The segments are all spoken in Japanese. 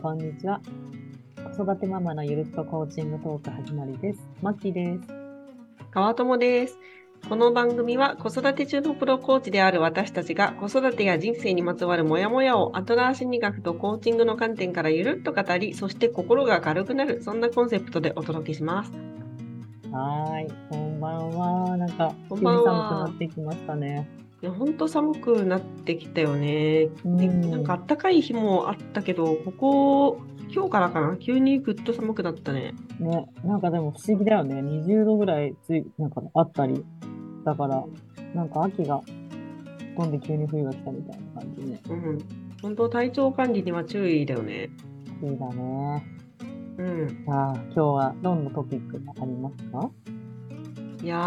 こんにちは。子育てママのゆるっとコーチングトーク始まりです。マッキーです。川友です。この番組は子育て中のプロコーチである私たちが子育てや人生にまつわるモヤモヤをアトラー心理学とコーチングの観点からゆるっと語り、そして心が軽くなる、そんなコンセプトでお届けします。はーい、こんばんは。なんか、こんばんはなってきましたね。ほんと寒くなってきたよね。でうんなんかあったかい日もあったけど、ここ、今日からかな？急にぐっと寒くなったね。ね、なんかでも不思議だよね。20度ぐらいつい、なんかあったり。だから、なんか秋が飛んで急に冬が来たみたいな感じね。うん。本当体調管理には注意だよね。いいだね。うん。さあ、今日はどんなトピックがありますか？いやー、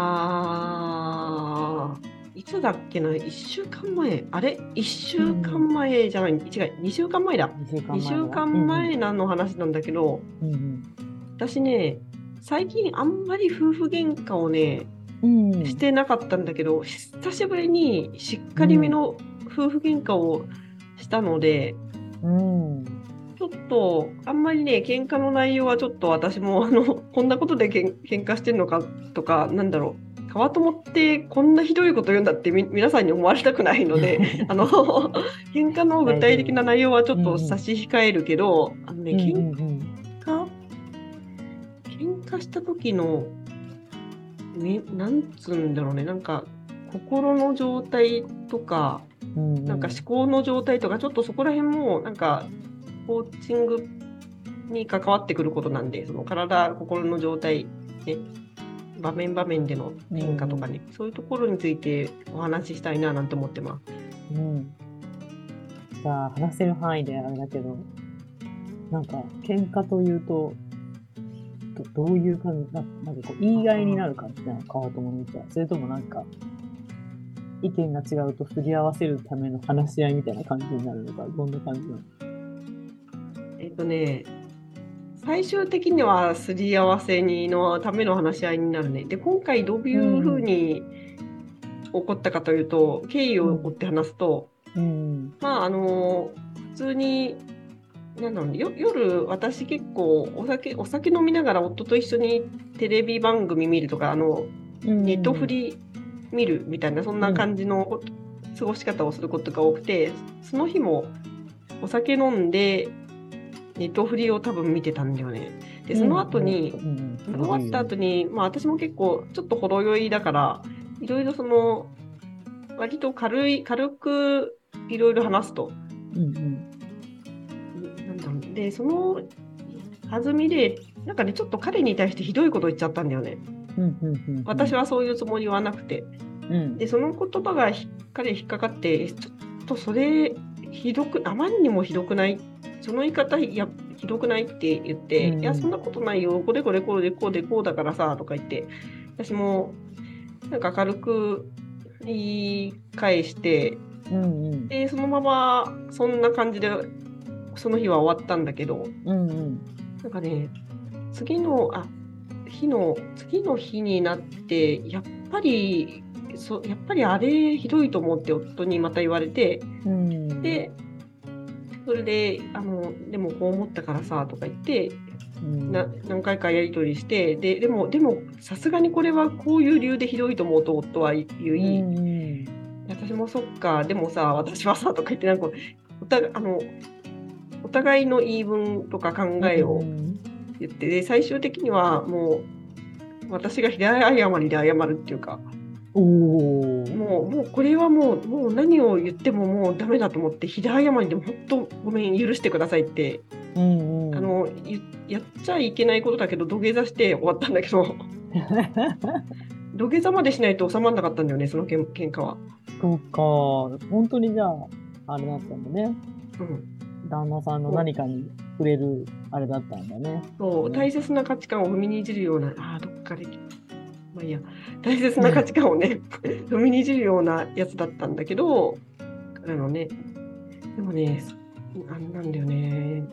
いつだっけな、1週間前、あれ ?1 週間前じゃない、違う、2週間前だ。?2 週間前2週間前なの話なんだけど、うんうん。私ね、最近あんまり夫婦喧嘩をね、うんうん。してなかったんだけど、久しぶりにしっかりめの夫婦喧嘩をしたので、うん。ちょっと、あんまりね、喧嘩の内容はちょっと私も、あの、こんなことでけん喧嘩してんのかとか、なんだろう、川友ってこんなひどいこと言うんだってみ皆さんに思われたくないので、あの、喧嘩の具体的な内容はちょっと差し控えるけど、あのね、うん喧うんうん。嘩、喧嘩した時の、ね、なんつうんだろうね、なんか、心の状態とか、なんか思考の状態とか、ちょっとそこら辺も、なんか、コーチングに関わってくることなんで、その体、心の状態、ね、場面場面での変化とかね、そういうところについてお話ししたいななんて思ってます。うん。じゃあ、話せる範囲であれだけど、なんか、喧嘩というと、どどういう感じな、なんかこう、言い合いになる感じなの川友の道は。それともなんか、意見が違うとすり合わせるための話し合いみたいな感じになるのか、どんな感じなの？えっとね、最終的にはすり合わせにのための話し合いになるね。で、今回どういうふうに起こったかというと、経緯を追って話すと、うん。まああの普通になんだろうねよ夜私結構お酒お酒飲みながら夫と一緒にテレビ番組見るとかあのネットフリ見るみたいなそんな感じの過ごし方をすることが多くてその日もお酒飲んでネットフリを多分見てたんだよね。でその後に、終わった後に、まあ私も結構ちょっとほろ酔いだから、いろいろその、割と軽い、軽くいろいろ話すと。うんうんなんだろうで、その弾みで、なんかね、ちょっと彼に対してひどいこと言っちゃったんだよね。うんうんうんうん私はそういうつもりはなくて。うんで、その言葉がひ彼に引っかかって、えちょっとそれ、ひどく、あまりにもひどくないその言い方いやひどくないって言って、うん。いや、そんなことないよ、これこれこうでこうでこうだからさ、とか言って、私も、なんか軽く言い返して、うんうん。で、そのまま、そんな感じで、その日は終わったんだけど、うんうん。なんかね、次の、あ、日の、次の日になって、やっぱり、そやっぱりあれひどいと思うって夫にまた言われて、うん。で、それで、あの、でもこう思ったからさ、とか言って、うん。な何回かやり取りして、で、でも、でも、さすがにこれはこういう理由でひどいと思うと夫は言い、うんうん。私もそっか、でもさ、私はさ、とか言って、なんか、お互い、あの、お互いの言い分とか考えをうん言って、で、最終的にはもう、私が平謝りで謝るっていうか、おお。もう、もうこれはもう、もう何を言ってももうダメだと思って、平謝りでも本当ごめん、許してくださいって、うんうん。あの、ゆやっちゃいけないことだけど、土下座して終わったんだけど、土下座までしないと収まらなかったんだよね、そのけん喧嘩は。そうか。本当にじゃあ、あれだったんだね。うん。旦那さんの何かに触れるあれだったんだね。そう、大切な価値観を踏みにじるような、ああ、どっかで、まあいいや、大切な価値観をね、踏みにじるようなやつだったんだけど、彼のね、でもね、あれなんだよね。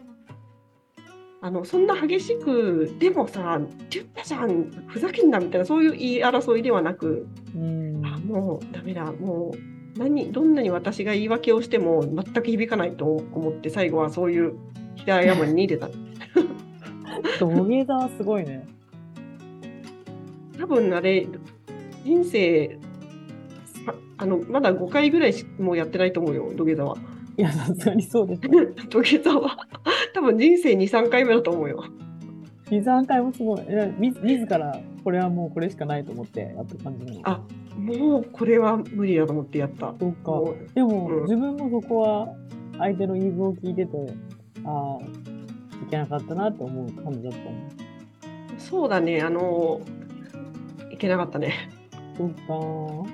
あの、そんな激しく、でもさ、言ったじゃん、ふざけんなみたいな、そういう言い争いではなく、うん。あ、もうダメだ、もう、何、どんなに私が言い訳をしても全く響かないと思って、最後はそういう平山に出た。土下座はすごいね。多分あれ、人生、あの、まだ5回ぐらいしもうやってないと思うよ、土下座は。いや、さすがにそうです。土下座は、多分人生2、3回目だと思うよ。2、3回もすごい。み自ら、これはもうこれしかないと思ってやった感じなの。あ、もうこれは無理だと思ってやった。そうか。でも、うん、自分もそこは相手の言い分を聞いてて、ああ、いけなかったなって思う感じだったの。そうだね、あの、いけなかったね。そうか。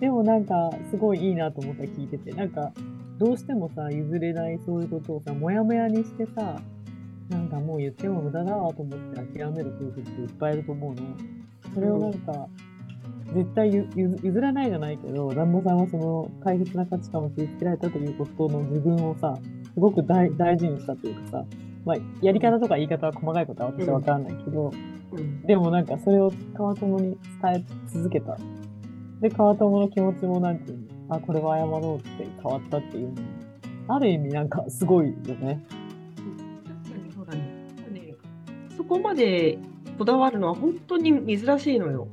でもなんか、すごいいいなと思った聞いてて、なんか、どうしてもさ、譲れないそういうことをさ、もやもやにしてさ、なんかもう言っても無駄だわと思って諦める夫婦っていっぱいいると思うの。それをなんか、絶対譲らないじゃないけど、旦那さんはその大切な価値観を傷つけられたということの自分をさ、すごく大事にしたというかさ、まあ、やり方とか言い方は細かいことは私はわからないけど、うん、でもなんかそれを川友に伝え続けた。で、川友の気持ちもなんていうの、あ、これは謝ろうって変わったっていうのある意味なんかすごいよね。そうだね。ねそこまでこだわるのは本当に珍しいのよ。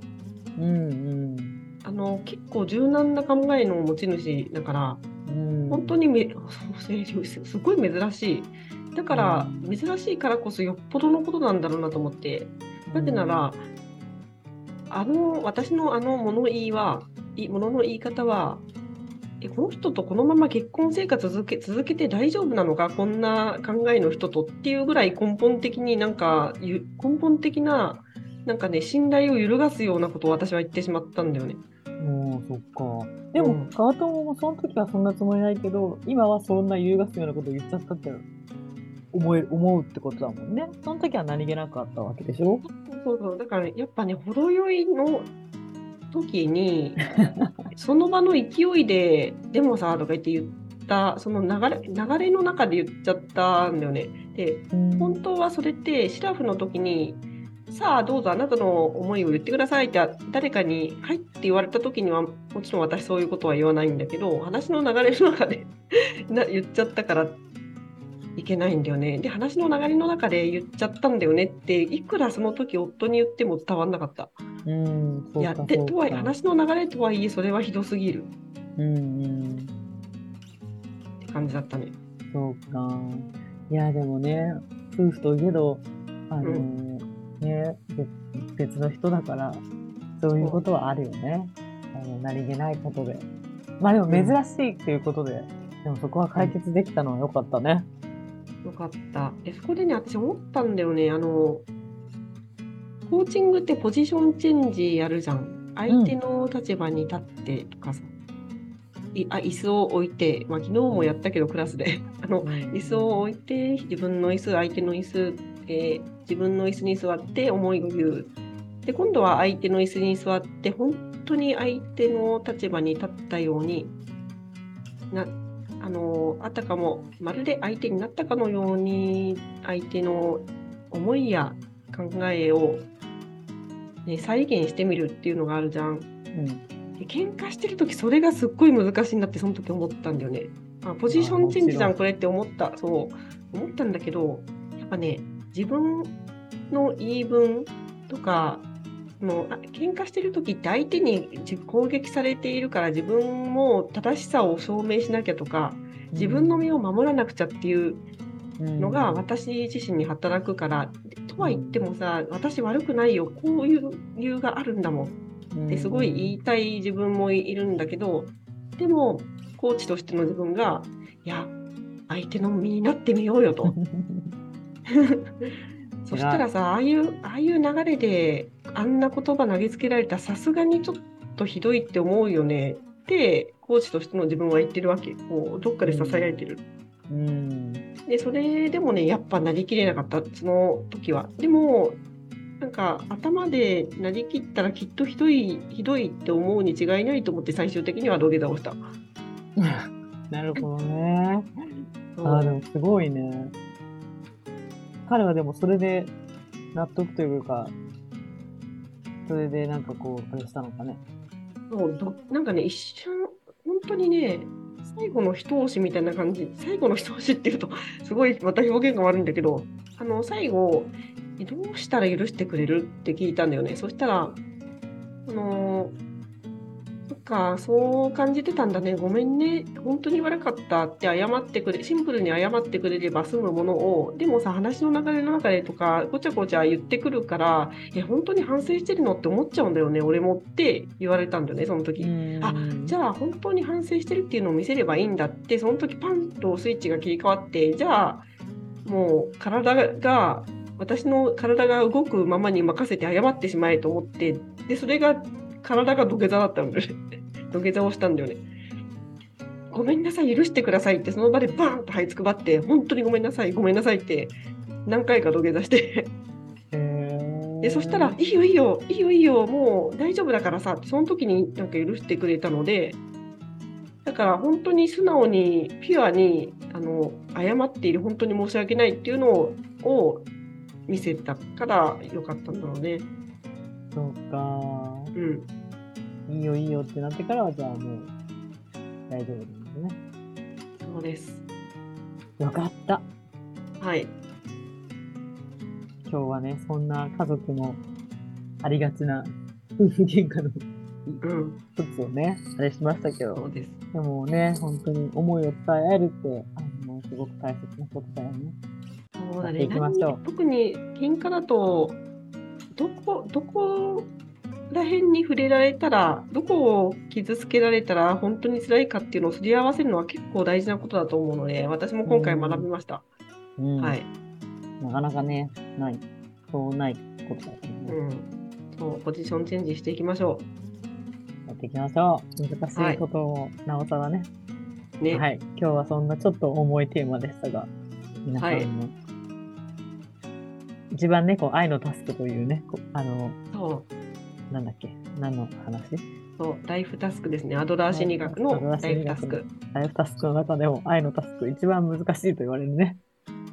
うんうん。あの、結構柔軟な考えの持ち主だから、うん、本当にめ すごい珍しい。だから、珍しいからこそよっぽどのことなんだろうなと思って。なぜなら、あの、私のあの物言いは、物の言い方は、えこの人とこのまま結婚生活続け続けて大丈夫なのか？こんな考えの人とっていうぐらい根本的になんか根本的ななんかね信頼を揺るがすようなことを私は言ってしまったんだよね。もうそっか。でも、川友もその時はそんなつもりないけど、今はそんな揺るがすようなことを言っちゃったって思え思うってことだもんね。その時は何気なくあったわけでしょ？そうそう。だから、やっぱね、程よいの時に、その場の勢いで、でもさ、とか言って言った、その流れ流れの中で言っちゃったんだよね。で、本当はそれって、シラフの時に、さあどうぞあなたの思いを言ってくださいって誰かに「はい」って言われた時にはもちろん私そういうことは言わないんだけど話の流れの中で 言っちゃったからいけないんだよね。で、話の流れの中で言っちゃったんだよねって、いくらその時夫に言っても伝わんなかった。うん、いやでとはいえ、話の流れとはいえ、それはひどすぎる。うん、うん。って感じだったね。そうか。いや、でもね、夫婦といえど、あのーうん、ね、別の人だから、そういうことはあるよね。あの何気ないことで。まあでも珍しいっていうことで、うん、でもそこは解決できたのは良かったね。よかった。で、そこでね、私思ったんだよね。あの、コーチングってポジションチェンジやるじゃん。相手の立場に立ってとかさ。うん、いあ椅子を置いて、まあ、昨日もやったけど、クラスで あの、椅子を置いて、自分の椅子、相手の椅子、えー、自分の椅子に座って思いを言う。で、今度は相手の椅子に座って、本当に相手の立場に立ったようになあのあたかもまるで相手になったかのように相手の思いや考えを、ね、再現してみるっていうのがあるじゃん。うん、で喧嘩してる時それがすっごい難しいなってその時思ったんだよね。あポジションチェンジじゃんこれって思ったそう思ったんだけどやっぱね自分の言い分とかもう喧嘩してる時って相手に攻撃されているから自分も正しさを証明しなきゃとか自分の身を守らなくちゃっていうのが私自身に働くから、とは言ってもさ私悪くないよこういう理由があるんだもんってすごい言いたい自分もいるんだけどでもコーチとしての自分がいや相手の身になってみようよと。そしたらさああいうああいう流れであんな言葉投げつけられたらさすがにちょっとひどいって思うよねってコーチとしての自分は言ってるわけこうどっかで支えられてる。うん、でそれでもねやっぱなりきれなかったその時は。でもなんか頭でなりきったらきっとひどいひどいって思うに違いないと思って最終的には土下座をした。なるほどね。ああでもすごいね。彼はでもそれで納得というか、それでなんかこう、あれしたのかね。そうどなんかね、一瞬、本当にね、最後の一押しみたいな感じ、最後の一押しっていうと、すごいまた表現が悪いんだけど、あの最後、どうしたら許してくれるって聞いたんだよね。そしたら、あのーか、そう感じてたんだね。ごめんね。本当に悪かったって謝ってくれ、シンプルに謝ってくれれば済むものを、でもさ、話の流れの中でとか、ごちゃごちゃ言ってくるから、え、本当に反省してるのって思っちゃうんだよね、俺もって言われたんだよね、その時。あじゃあ本当に反省してるっていうのを見せればいいんだってその時パンとスイッチが切り替わってじゃあもう体が私の体が動くままに任せて謝ってしまえと思ってでそれが体が土下座だったんだよね土下座をしたんだよねごめんなさい許してくださいってその場でバーンと這いつくばって本当にごめんなさいごめんなさいって何回か土下座してでそしたら「いいよいいよいいよいいよもう大丈夫だからさ」ってその時になんか許してくれたのでだから本当に素直にピュアにあの謝っている本当に申し訳ないっていうのをを見せたからよかったんだろうね。そうか。うん、いいよいいよってなってからは、じゃあもう大丈夫なんですね。そうです。よかった。はい。今日はね、そんな家族のありがちな夫婦 喧嘩のうん、一つをね、あれしましたけど、そうです。でもね、本当に思いを伝え合えるって、あの、すごく大切なことだよね。そうだね。特に喧嘩だとどこどこら辺に触れられたらどこを傷つけられたら本当に辛いかっていうのをすり合わせるのは結構大事なことだと思うので私も今回学びました。うん。はい。なかなかね、ない。そうないことだよね。うん。そうポジションチェンジしていきましょやっていきましょう。難しいことを、なおさらね。う。ね。はい。今日はそんなちょっと重いテーマでしたが、皆さんも、はい一番ね、こう、愛のタスクというね、あの、そうなんだっけ、何の話？そうライフタスクですね。アドラー心理学のライフタスク。ライフタスクの中でも愛のタスク、一番難しいと言われるね。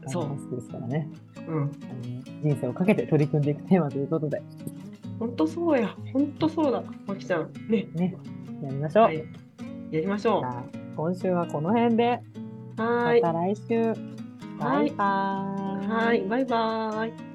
そうタスクですからね。うん。人生をかけて取り組んでいくテーマということで、本当そうや。本当そうだ。まきちゃん。ね。ね、やりましょう。はい。やりましょじゃあ今週はこの辺で、う。はーい。また来週。バイバーイ。はい。バイバーイ。